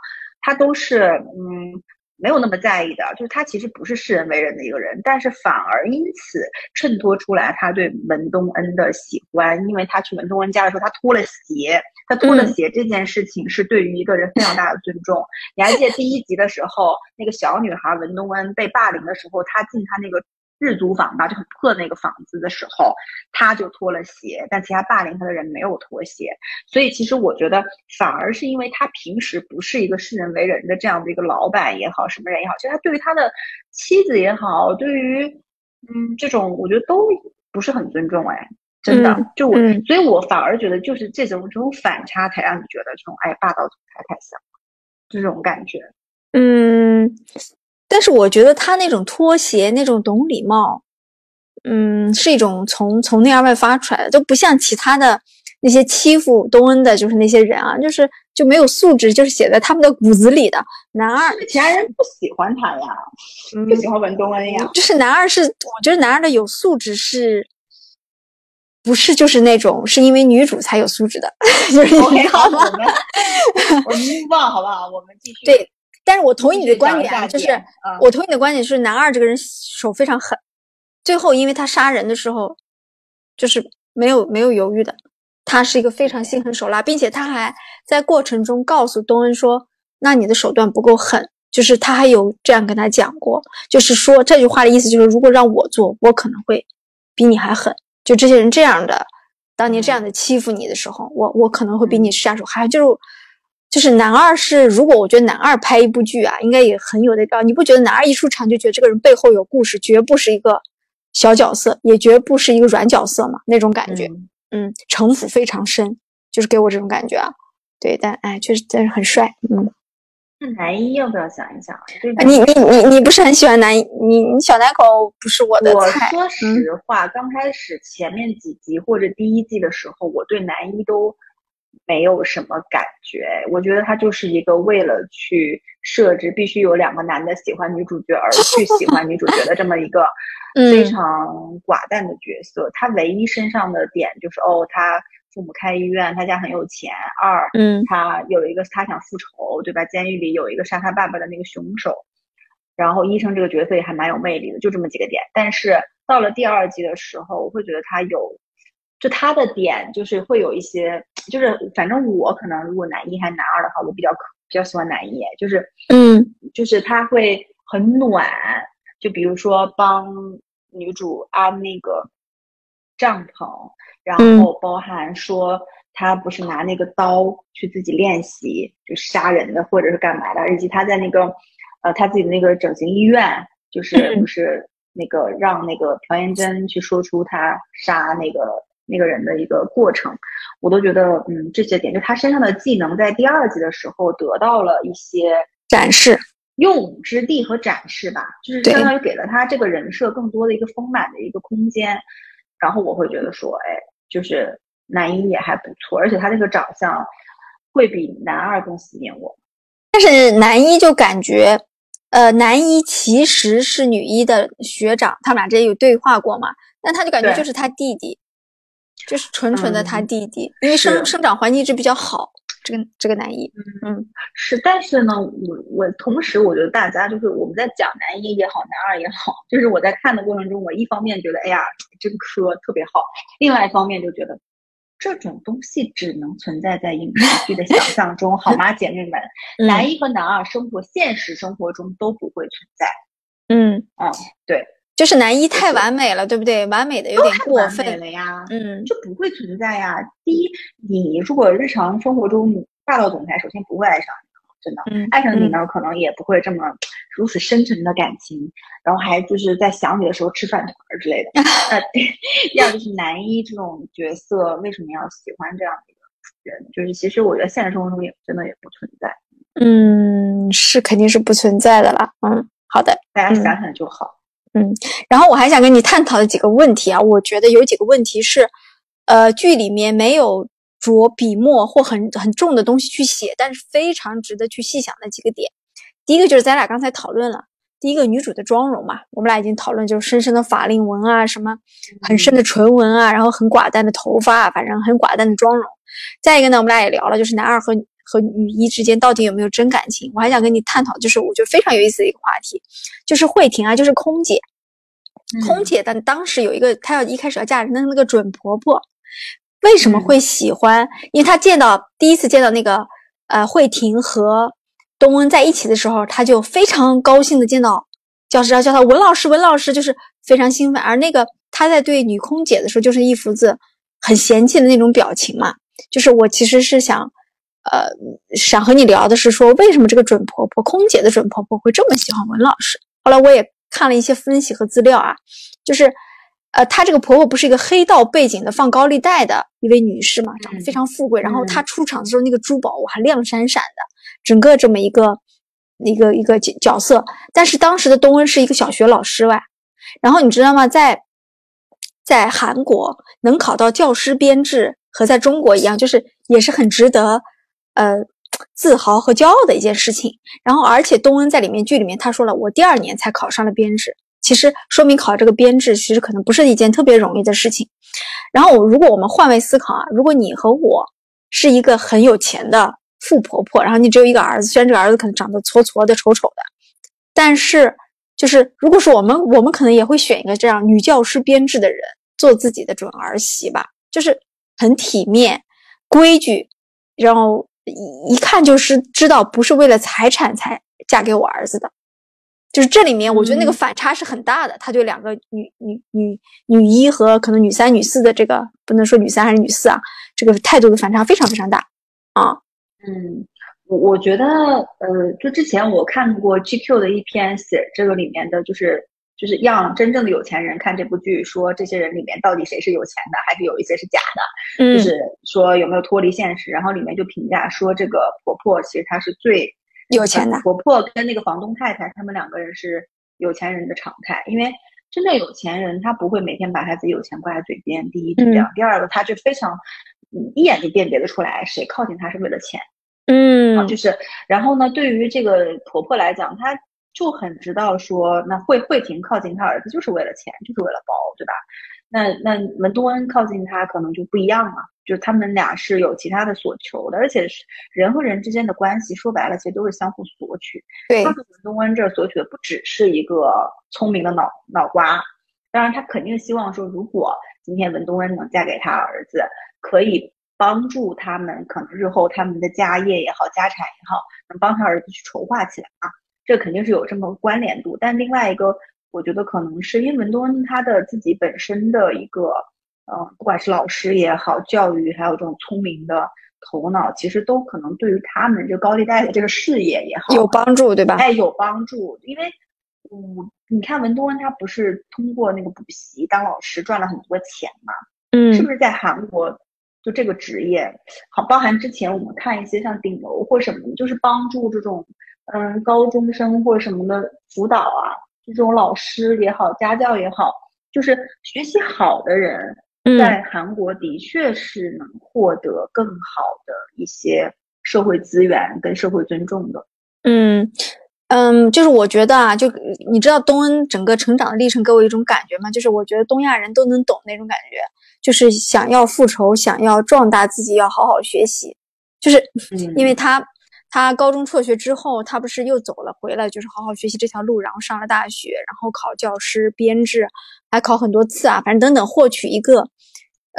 他都是嗯。没有那么在意的，就是他其实不是视人为人的一个人，但是反而因此衬托出来他对文东恩的喜欢，因为他去文东恩家的时候，他脱了鞋，他脱了鞋这件事情是对于一个人非常大的尊重。你还记得第一集的时候，那个小女孩文东恩被霸凌的时候，他进他那个。日租房吧，就很破的那个房子的时候，他就脱了鞋，但其他霸凌他的人没有脱鞋。所以其实我觉得，反而是因为他平时不是一个视人为人的这样的一个老板也好，什么人也好，其实他对于他的妻子也好，对于嗯这种，我觉得都不是很尊重。哎，真的，就我，所以我反而觉得，就是这种这种反差，才让你觉得这种哎霸道总裁太像，这种感觉。嗯。但是我觉得他那种拖鞋，那种懂礼貌，嗯，是一种从从内而外发出来的，都不像其他的那些欺负东恩的，就是那些人啊，就是就没有素质，就是写在他们的骨子里的。男二，其他人不喜欢他呀，不喜欢文东恩呀。就是男二是，我觉得男二的有素质是，不是就是那种是因为女主才有素质的。(laughs) 好，我们我们忘好不好？我们继续。对。但是我同意你的观点啊，就是我同意你的观点，就是男二这个人手非常狠，最后因为他杀人的时候，就是没有没有犹豫的，他是一个非常心狠手辣，并且他还在过程中告诉东恩说：“那你的手段不够狠。”就是他还有这样跟他讲过，就是说这句话的意思就是，如果让我做，我可能会比你还狠。就这些人这样的，当年这样的欺负你的时候，我我可能会比你下手还就是。就是男二是，如果我觉得男二拍一部剧啊，应该也很有的道。你不觉得男二一出场就觉得这个人背后有故事，绝不是一个小角色，也绝不是一个软角色嘛？那种感觉，嗯，城府非常深，就是给我这种感觉啊。对，但哎，确实但是很帅，嗯。那男一要不要想一想？你你你你不是很喜欢男一？你你小奶狗不是我的菜。我说实话，刚开始前面几集或者第一季的时候，我对男一都。没有什么感觉，我觉得他就是一个为了去设置必须有两个男的喜欢女主角而去喜欢女主角的这么一个 (laughs) 非常寡淡的角色。他唯一身上的点就是哦，他父母开医院，他家很有钱。二，嗯，他有一个他想复仇，对吧？监狱里有一个杀他爸爸的那个凶手。然后医生这个角色也还蛮有魅力的，就这么几个点。但是到了第二季的时候，我会觉得他有。就他的点就是会有一些，就是反正我可能如果男一还是男二的话，我比较比较喜欢男一，就是嗯，就是他会很暖，就比如说帮女主安那个帐篷，然后包含说他不是拿那个刀去自己练习就杀人的或者是干嘛的，以及他在那个呃他自己的那个整形医院，就是不是那个让那个朴妍珍去说出他杀那个。那个人的一个过程，我都觉得，嗯，这些点就他身上的技能，在第二集的时候得到了一些展示、用武之地和展示吧，就是相当于给了他这个人设更多的一个丰满的一个空间。然后我会觉得说，哎，就是男一也还不错，而且他这个长相会比男二更吸引我。但是男一就感觉，呃，男一其实是女一的学长，他们俩之间有对话过嘛？但他就感觉就是他弟弟。就是纯纯的他弟弟，因为生生长环境一直比较好。这个这个男一，嗯，是，但是呢，我我同时我觉得大家就是我们在讲男一也好，男二也好，就是我在看的过程中，我一方面觉得哎呀真磕特别好，另外一方面就觉得这种东西只能存在在影视剧的想象中，好吗，姐妹们？男一和男二生活现实生活中都不会存在。嗯嗯，对，就是男一太完美了，对不对？完美的有点过分了呀。嗯，就不会存在呀。第一，你如果日常生活中霸道总裁，首先不会爱上你。真的，爱上你呢，可能也不会这么如此深沉的感情，然后还就是在想你的时候吃饭团之类的。(laughs) 那第二就是男一这种角色为什么要喜欢这样的一个人？就是其实我觉得现实生活中也真的也不存在。嗯，是肯定是不存在的啦。嗯，好的，大家想想就好。嗯，嗯然后我还想跟你探讨的几个问题啊，我觉得有几个问题是，呃，剧里面没有。着笔墨或很很重的东西去写，但是非常值得去细想的几个点。第一个就是咱俩刚才讨论了，第一个女主的妆容嘛，我们俩已经讨论，就是深深的法令纹啊，什么很深的唇纹啊，然后很寡淡的头发，反正很寡淡的妆容。再一个呢，我们俩也聊了，就是男二和和女一之间到底有没有真感情？我还想跟你探讨，就是我觉得非常有意思的一个话题，就是慧婷啊，就是空姐，空姐，但当时有一个她要一开始要嫁人的那个准婆婆。为什么会喜欢？因为她见到第一次见到那个呃慧婷和东恩在一起的时候，她就非常高兴的见到教师，要叫她文老师，文老师就是非常兴奋。而那个她在对女空姐的时候，就是一幅子很嫌弃的那种表情嘛。就是我其实是想，呃，想和你聊的是说，为什么这个准婆婆，空姐的准婆婆会这么喜欢文老师？后来我也看了一些分析和资料啊，就是。呃，她这个婆婆不是一个黑道背景的放高利贷的一位女士嘛，长得非常富贵。然后她出场的时候，那个珠宝哇亮闪闪的，整个这么一个一个一个角色。但是当时的东恩是一个小学老师哇。然后你知道吗？在在韩国能考到教师编制和在中国一样，就是也是很值得呃自豪和骄傲的一件事情。然后而且东恩在里面剧里面他说了，我第二年才考上了编制。其实说明考这个编制，其实可能不是一件特别容易的事情。然后，如果我们换位思考啊，如果你和我是一个很有钱的富婆婆，然后你只有一个儿子，虽然这个儿子可能长得矬矬的、丑丑的，但是就是如果说我们，我们可能也会选一个这样女教师编制的人做自己的准儿媳吧，就是很体面、规矩，然后一一看就是知道不是为了财产才嫁给我儿子的。就是这里面，我觉得那个反差是很大的。他对两个女女女女一和可能女三、女四的这个，不能说女三还是女四啊，这个态度的反差非常非常大啊。嗯，我我觉得，呃，就之前我看过 GQ 的一篇写这个里面的就是就是让真正的有钱人看这部剧，说这些人里面到底谁是有钱的，还是有一些是假的，就是说有没有脱离现实。然后里面就评价说，这个婆婆其实她是最。有钱的婆婆跟那个房东太太，他们两个人是有钱人的常态。因为真正有钱人，他不会每天把他自己有钱挂在嘴边。第一，这样；第二个，他就非常，嗯，一眼就辨别得出来谁靠近他是为了钱。嗯，就是，然后呢，对于这个婆婆来讲，她就很知道说，那惠惠婷靠近他儿子就是为了钱，就是为了包，对吧？那那文东恩靠近他可能就不一样了，就是他们俩是有其他的所求的，而且是人和人之间的关系，说白了其实都是相互索取。对，他从文东恩这儿索取的不只是一个聪明的脑脑瓜，当然他肯定希望说，如果今天文东恩能嫁给他儿子，可以帮助他们，可能日后他们的家业也好，家产也好，能帮他儿子去筹划起来啊，这肯定是有这么关联度。但另外一个。我觉得可能是因为文多恩他的自己本身的一个，呃，不管是老师也好，教育还有这种聪明的头脑，其实都可能对于他们这高利贷的这个事业也好有帮助，对吧？哎，有帮助，因为，嗯，你看文多恩他不是通过那个补习当老师赚了很多钱嘛？嗯，是不是在韩国就这个职业，好，包含之前我们看一些像顶楼或什么的，就是帮助这种嗯高中生或什么的辅导啊。这种老师也好，家教也好，就是学习好的人，在韩国的确是能获得更好的一些社会资源跟社会尊重的。嗯嗯，就是我觉得啊，就你知道东恩整个成长的历程给我一种感觉吗？就是我觉得东亚人都能懂那种感觉，就是想要复仇，想要壮大自己，要好好学习，就是因为他。他高中辍学之后，他不是又走了回来，就是好好学习这条路，然后上了大学，然后考教师编制，还考很多次啊，反正等等，获取一个，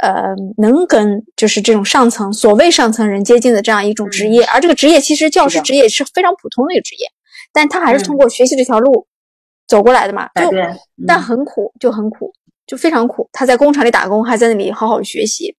呃，能跟就是这种上层所谓上层人接近的这样一种职业，而这个职业其实教师职业是非常普通的一个职业，但他还是通过学习这条路走过来的嘛，就但很苦，就很苦，就非常苦。他在工厂里打工，还在那里好好学习。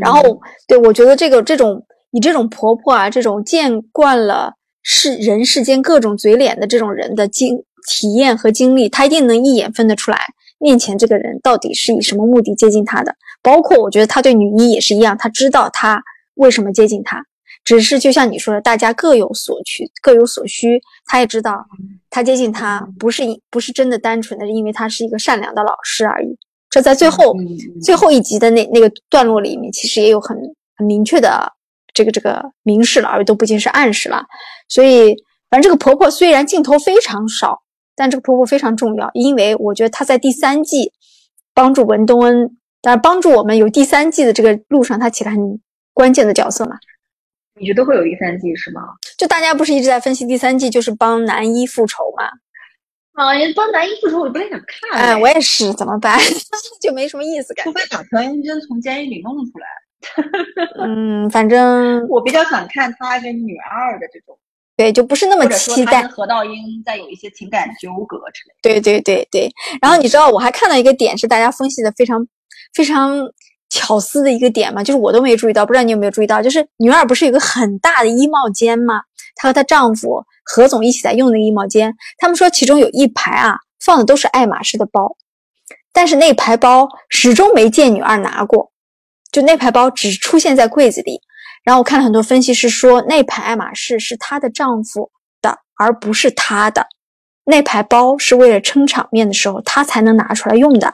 然后，对我觉得这个这种你这种婆婆啊，这种见惯了世人世间各种嘴脸的这种人的经体验和经历，她一定能一眼分得出来。面前这个人到底是以什么目的接近她的？包括我觉得她对女一也是一样，她知道她为什么接近他，只是就像你说的，大家各有所取，各有所需。她也知道她接近他不是不是真的单纯的因为他是一个善良的老师而已。这在最后最后一集的那那个段落里面，其实也有很很明确的这个这个明示了，而都不仅是暗示了。所以，反正这个婆婆虽然镜头非常少。但这个婆婆非常重要，因为我觉得她在第三季帮助文东恩，当然帮助我们有第三季的这个路上，她起了很关键的角色嘛。你觉得会有第三季是吗？就大家不是一直在分析第三季就是帮男一复仇嘛？啊，帮男一复仇我不太想看。哎，我也是，怎么办？(laughs) 就没什么意思感。除非把朴元贞从监狱里弄出来。嗯，反正 (laughs) 我比较想看他跟女二的这种。对，就不是那么期待。何道英在有一些情感纠葛之类。对对对对。然后你知道，我还看到一个点是大家分析的非常非常巧思的一个点嘛，就是我都没注意到，不知道你有没有注意到？就是女二不是有个很大的衣帽间吗？她和她丈夫何总一起在用那个衣帽间。他们说其中有一排啊放的都是爱马仕的包，但是那排包始终没见女二拿过，就那排包只出现在柜子里。然后我看了很多分析师说，那排爱马仕是她的丈夫的，而不是她的。那排包是为了撑场面的时候，她才能拿出来用的。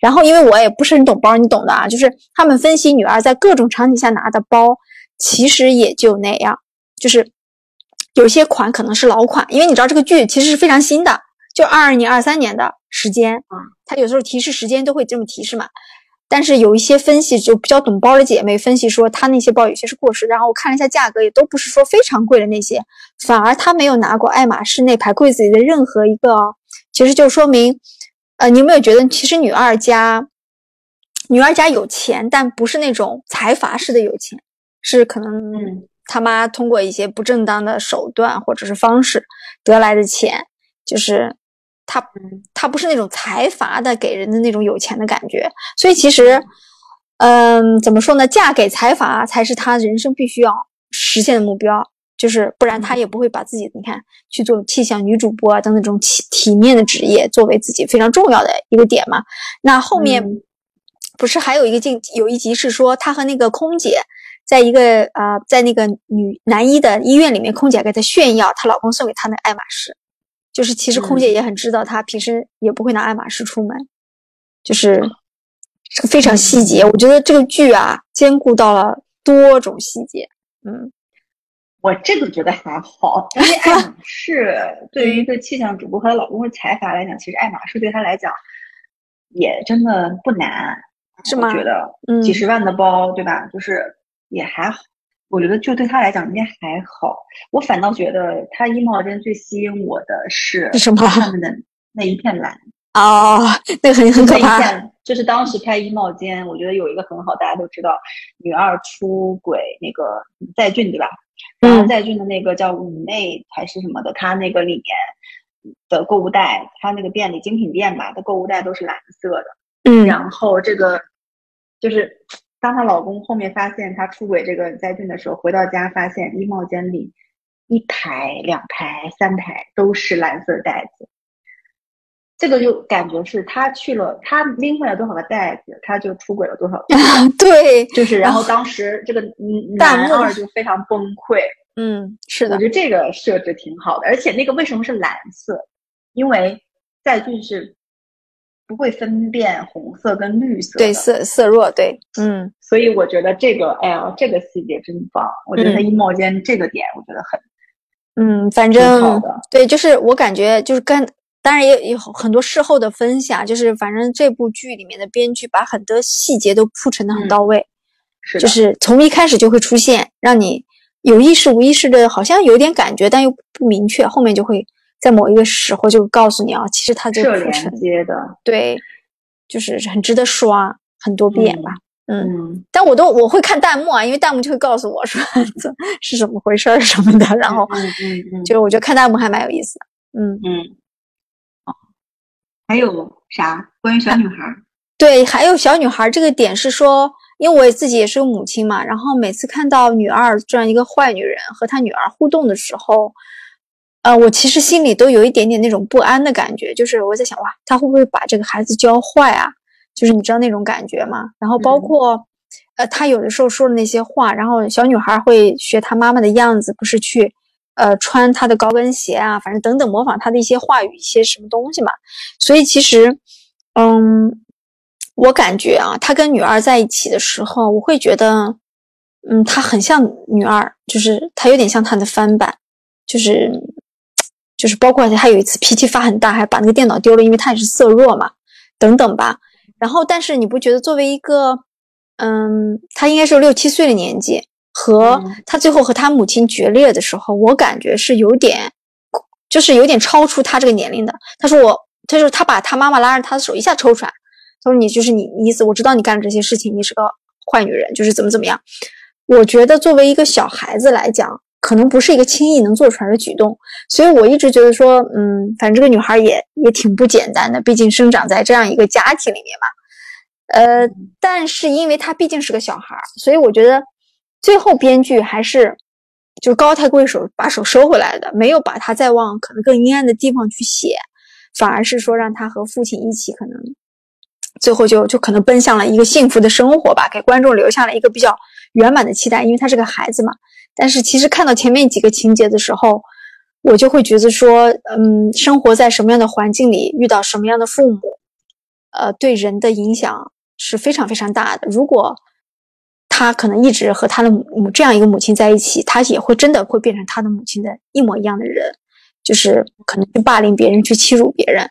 然后，因为我也不是很懂包，你懂的啊，就是他们分析女儿在各种场景下拿的包，其实也就那样，就是有些款可能是老款，因为你知道这个剧其实是非常新的，就二二年、二三年的时间啊，它有时候提示时间都会这么提示嘛。但是有一些分析就比较懂包的姐妹分析说，她那些包有些是过时。然后我看了一下价格，也都不是说非常贵的那些，反而她没有拿过爱马仕那排柜子里的任何一个，哦其实就说明，呃，你有没有觉得其实女二家，女二家有钱，但不是那种财阀式的有钱，是可能他妈通过一些不正当的手段或者是方式得来的钱，就是。他他不是那种财阀的给人的那种有钱的感觉，所以其实，嗯，怎么说呢？嫁给财阀才是他人生必须要实现的目标，就是不然他也不会把自己你看去做气象女主播啊等那种体体面的职业作为自己非常重要的一个点嘛。那后面不是还有一个镜有一集是说她和那个空姐在一个呃在那个女男一的医院里面，空姐给她炫耀她老公送给她那爱马仕。就是其实空姐也很知道，她平时也不会拿爱马仕出门，就是这个非常细节。我觉得这个剧啊，兼顾到了多种细节。嗯，我这个觉得还好，因为爱马 (laughs) 仕对于一个气象主播和她老公的财阀来讲，其实爱马仕对她来讲也真的不难，是吗？觉得几十万的包，对吧？就是也还好。我觉得就对他来讲应该还好，我反倒觉得他衣帽间最吸引我的是什么？他们的那一片蓝哦，那个很很可怕。就是当时拍衣帽间，我觉得有一个很好，大家都知道女二出轨那个在俊对吧？然后在俊的那个叫五妹还是什么的，他那个里面的购物袋，他那个店里精品店吧的购物袋都是蓝色的。嗯，然后这个就是。当她老公后面发现她出轨这个在俊的时候，回到家发现衣帽间里一排、两排、三排都是蓝色袋子，这个就感觉是他去了，他拎回来多少个袋子，他就出轨了多少个。(laughs) 对，就是，然后当时这个男二就非常崩溃。嗯，是的，我觉得这个设置挺好的，而且那个为什么是蓝色？因为在俊是。不会分辨红色跟绿色，对色色弱，对，嗯，所以我觉得这个，哎呀，这个细节真棒。我觉得衣帽间这个点，我觉得很，嗯，反正对，就是我感觉就是跟，当然也有很多事后的分享，就是反正这部剧里面的编剧把很多细节都铺陈的很到位，是就是从一开始就会出现，让你有意识无意识的，好像有点感觉，但又不明确，后面就会。在某一个时候就告诉你啊，其实它就连接的，对，就是很值得刷很多遍吧。嗯，但我都我会看弹幕啊，因为弹幕就会告诉我说这 (laughs) 是怎么回事儿什么的，然后嗯嗯嗯，就我觉得看弹幕还蛮有意思的。嗯，嗯，哦，还有啥关于小女孩儿？对，还有小女孩这个点是说，因为我自己也是个母亲嘛，然后每次看到女二这样一个坏女人和她女儿互动的时候，呃，我其实心里都有一点点那种不安的感觉，就是我在想，哇，他会不会把这个孩子教坏啊？就是你知道那种感觉吗？然后包括，呃，他有的时候说的那些话，然后小女孩会学她妈妈的样子，不是去，呃，穿她的高跟鞋啊，反正等等模仿她的一些话语、一些什么东西嘛。所以其实，嗯。我感觉啊，他跟女二在一起的时候，我会觉得，嗯，他很像女二，就是他有点像他的翻版，就是，就是包括他有一次脾气发很大，还把那个电脑丢了，因为他也是色弱嘛，等等吧。然后，但是你不觉得作为一个，嗯，他应该是六七岁的年纪，和他最后和他母亲决裂的时候，我感觉是有点，就是有点超出他这个年龄的。他说我，他说他把他妈妈拉着他的手一下抽出来。他说：“你就是你意思，我知道你干了这些事情，你是个坏女人，就是怎么怎么样。我觉得作为一个小孩子来讲，可能不是一个轻易能做出来的举动。所以我一直觉得说，嗯，反正这个女孩也也挺不简单的，毕竟生长在这样一个家庭里面嘛。呃，但是因为她毕竟是个小孩，所以我觉得最后编剧还是就高抬贵手把手收回来的，没有把她再往可能更阴暗的地方去写，反而是说让她和父亲一起可能。”最后就就可能奔向了一个幸福的生活吧，给观众留下了一个比较圆满的期待，因为她是个孩子嘛。但是其实看到前面几个情节的时候，我就会觉得说，嗯，生活在什么样的环境里，遇到什么样的父母，呃，对人的影响是非常非常大的。如果他可能一直和他的母这样一个母亲在一起，他也会真的会变成他的母亲的一模一样的人，就是可能去霸凌别人，去欺辱别人，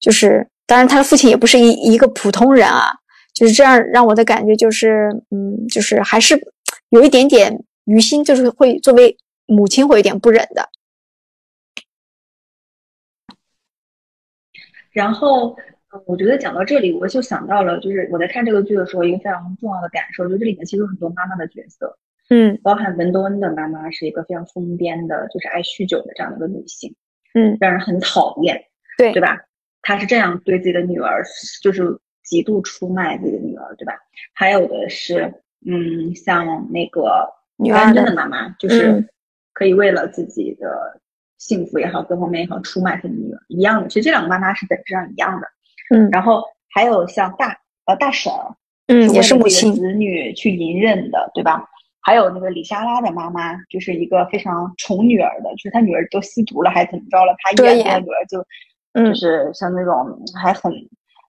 就是。当然，他的父亲也不是一一个普通人啊，就是这样让我的感觉就是，嗯，就是还是有一点点于心，就是会作为母亲会有点不忍的。然后，我觉得讲到这里，我就想到了，就是我在看这个剧的时候，一个非常重要的感受，就是这里面其实有很多妈妈的角色，嗯，包含文多恩的妈妈是一个非常疯癫的，就是爱酗酒的这样的一个女性，嗯，让人很讨厌，对，对吧？她是这样对自己的女儿，就是极度出卖自己的女儿，对吧？还有的是，嗯，像那个女安贞的妈妈，就是可以为了自己的幸福也好，各方面也好，出卖她的女儿一样的。其实这两个妈妈是本质上一样的。嗯。然后还有像大呃大婶，嗯，也是母亲子女去隐忍的，对吧？还有那个李莎拉的妈妈，就是一个非常宠女儿的，就是她女儿都吸毒了还怎么着了，她依然她女儿就。就是像那种还很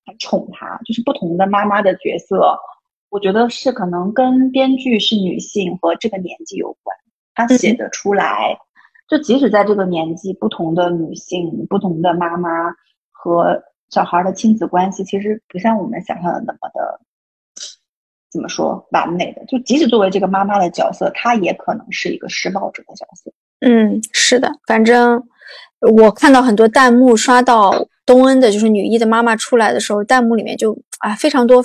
很宠她，就是不同的妈妈的角色，我觉得是可能跟编剧是女性和这个年纪有关，她写的出来，就即使在这个年纪，不同的女性、不同的妈妈和小孩的亲子关系，其实不像我们想象的那么的怎么说完美的。就即使作为这个妈妈的角色，她也可能是一个施暴者的角色。嗯，是的，反正。我看到很多弹幕刷到东恩的，就是女一的妈妈出来的时候，弹幕里面就啊非常多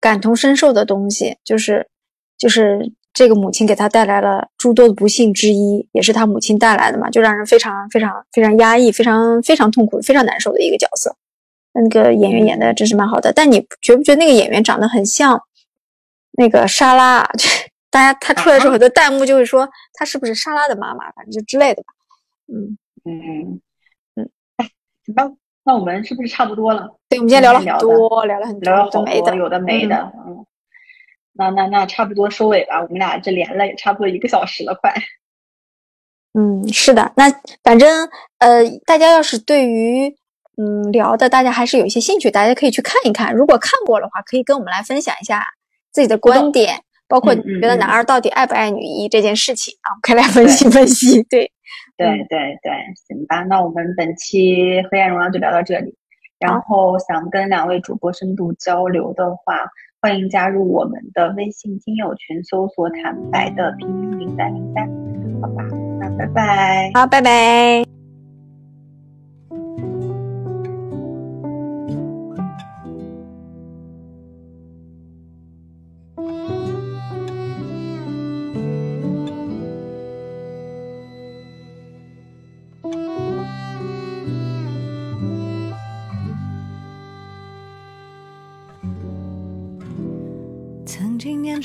感同身受的东西，就是就是这个母亲给他带来了诸多的不幸之一，也是他母亲带来的嘛，就让人非常非常非常压抑、非常非常痛苦、非常难受的一个角色。那个演员演的真是蛮好的，但你觉不觉得那个演员长得很像那个莎拉？(laughs) 大家他出来的时候，很多弹幕就会说他是不是莎拉的妈妈，反正就之类的吧，嗯。嗯嗯，哎，那我们是不是差不多了？对，我们今天聊了很多，聊了很多，聊了好多，有的没的，嗯。那那那差不多收尾吧，我们俩这连了也差不多一个小时了，快。(laughs) 嗯，是的，那反正呃，大家要是对于嗯聊的，大家还是有一些兴趣，大家可以去看一看。如果看过的话，可以跟我们来分享一下自己的观点，包括你觉得男二到底爱不爱女一这件事情啊，可以来分析分析。对。(laughs) 对对对，行吧，那我们本期《黑暗荣耀》就聊到这里。然后想跟两位主播深度交流的话，欢迎加入我们的微信听友群，搜索“坦白”的拼音零三零三，好吧？那拜拜。好，拜拜。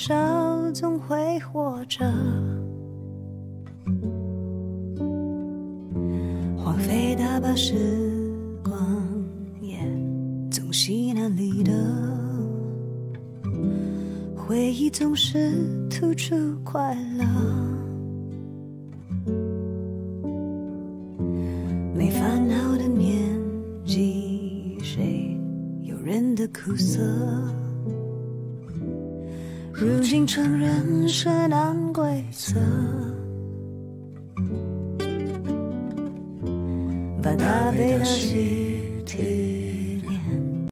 少总会活着。荒废大把时光，也总稀难离的。回忆总是突出快乐，没烦恼的年纪，谁有人的苦涩？如今承认是难规则，把大悲的心